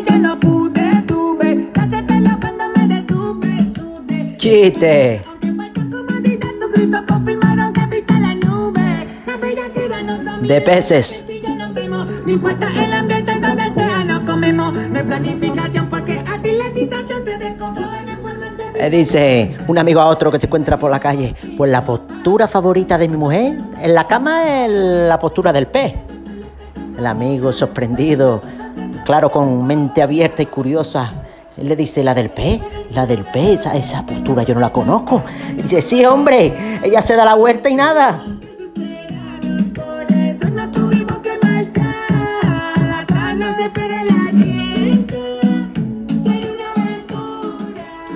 yo no pude, tuve. cuando me detuve. ¡Chiste! La. La. De peces. Y ya nos vimos. No importa el ambiente donde sea, nos comemos. No hay planificación porque a ti la situación te descontrola de forma dice un amigo a otro que se encuentra por la calle. Pues la postura favorita de mi mujer en la cama es la postura del pez. El amigo sorprendido, claro, con mente abierta y curiosa, él le dice, la del P, la del P, esa, esa postura yo no la conozco. Dice, sí, hombre, ella se da la vuelta y nada. Por eso no tuvimos que marchar,